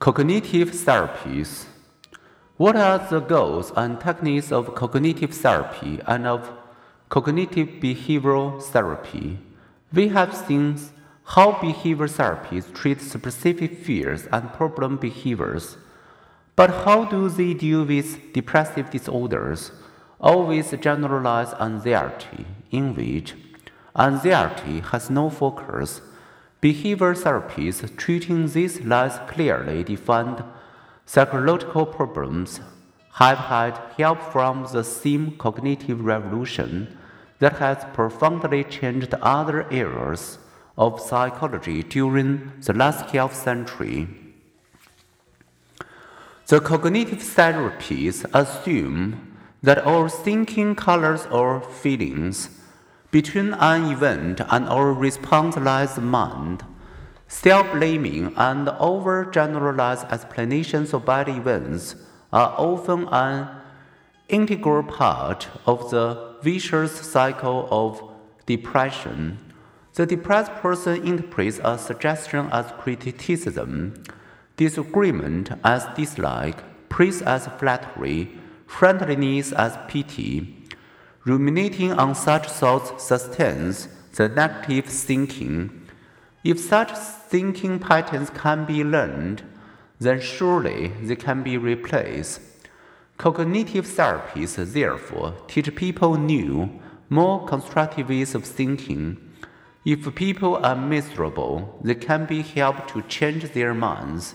Cognitive therapies. What are the goals and techniques of cognitive therapy and of cognitive behavioral therapy? We have seen how behavioral therapies treat specific fears and problem behaviors. But how do they deal with depressive disorders or with generalized anxiety, in which anxiety has no focus? Behavioral therapies treating these less clearly defined psychological problems have had help from the same cognitive revolution that has profoundly changed other areas of psychology during the last half century. The cognitive therapies assume that our thinking colors or feelings between an event and our response-less mind, self-blaming and overgeneralized explanations of bad events are often an integral part of the vicious cycle of depression. The depressed person interprets a suggestion as criticism, disagreement as dislike, praise as flattery, friendliness as pity, Ruminating on such thoughts sustains the negative thinking. If such thinking patterns can be learned, then surely they can be replaced. Cognitive therapies, therefore, teach people new, more constructive ways of thinking. If people are miserable, they can be helped to change their minds.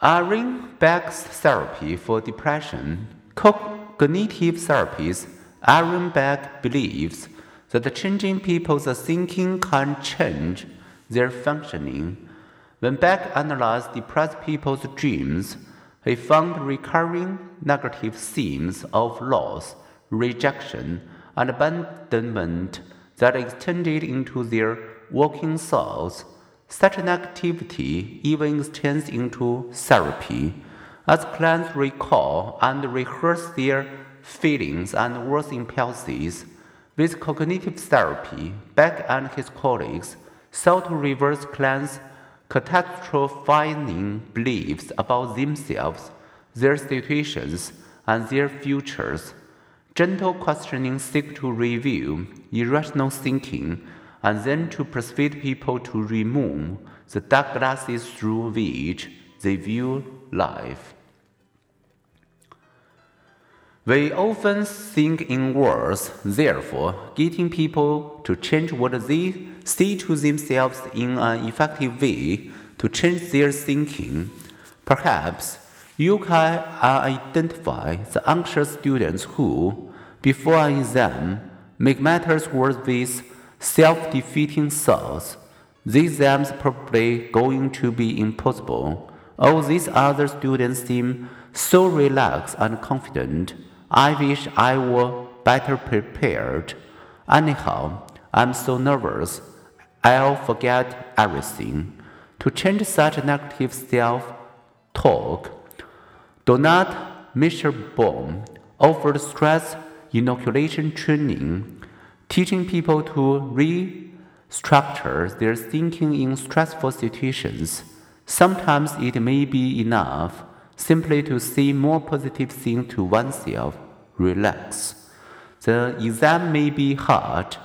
Aaron Beck's therapy for depression Cognitive therapies, Aaron Beck believes that changing people's thinking can change their functioning. When Beck analyzed depressed people's dreams, he found recurring negative themes of loss, rejection, and abandonment that extended into their waking thoughts. Such negativity even extends into therapy as clients recall and rehearse their feelings and worst impulses, with cognitive therapy, Beck and his colleagues sought to reverse clients' catastrophizing beliefs about themselves, their situations, and their futures. Gentle questioning seeks to review irrational thinking and then to persuade people to remove the dark glasses through which they view life. We often think in words, therefore, getting people to change what they say to themselves in an effective way to change their thinking. Perhaps you can identify the anxious students who, before an exam, make matters worse with self defeating thoughts. These exams probably going to be impossible. Oh, All these other students seem so relaxed and confident. I wish I were better prepared. Anyhow, I'm so nervous. I'll forget everything. To change such negative self talk, Donald Meichenbaum offered stress inoculation training, teaching people to restructure their thinking in stressful situations. Sometimes it may be enough simply to say more positive things to oneself. Relax. The exam may be hard,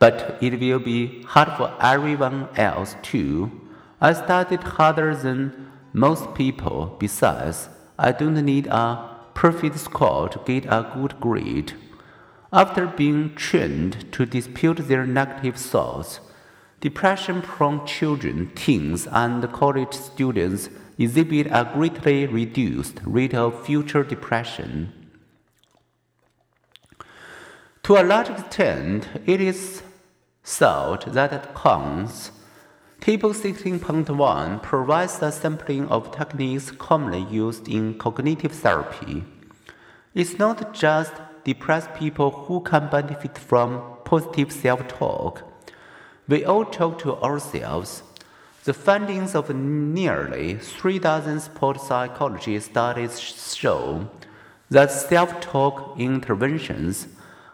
but it will be hard for everyone else too. I studied harder than most people. Besides, I don't need a perfect score to get a good grade. After being trained to dispute their negative thoughts, depression prone children, teens, and college students exhibit a greatly reduced rate of future depression. To a large extent, it is thought that at Cons, Table 16.1 provides a sampling of techniques commonly used in cognitive therapy. It's not just depressed people who can benefit from positive self talk. We all talk to ourselves the findings of nearly three dozen sport psychology studies show that self talk interventions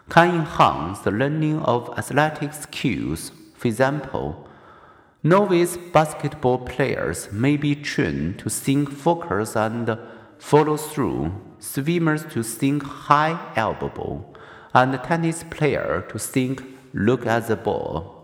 can enhance the learning of athletic skills. For example, Novice basketball players may be trained to think focus and follow through, swimmers to think high elbow, and tennis player to think look at the ball.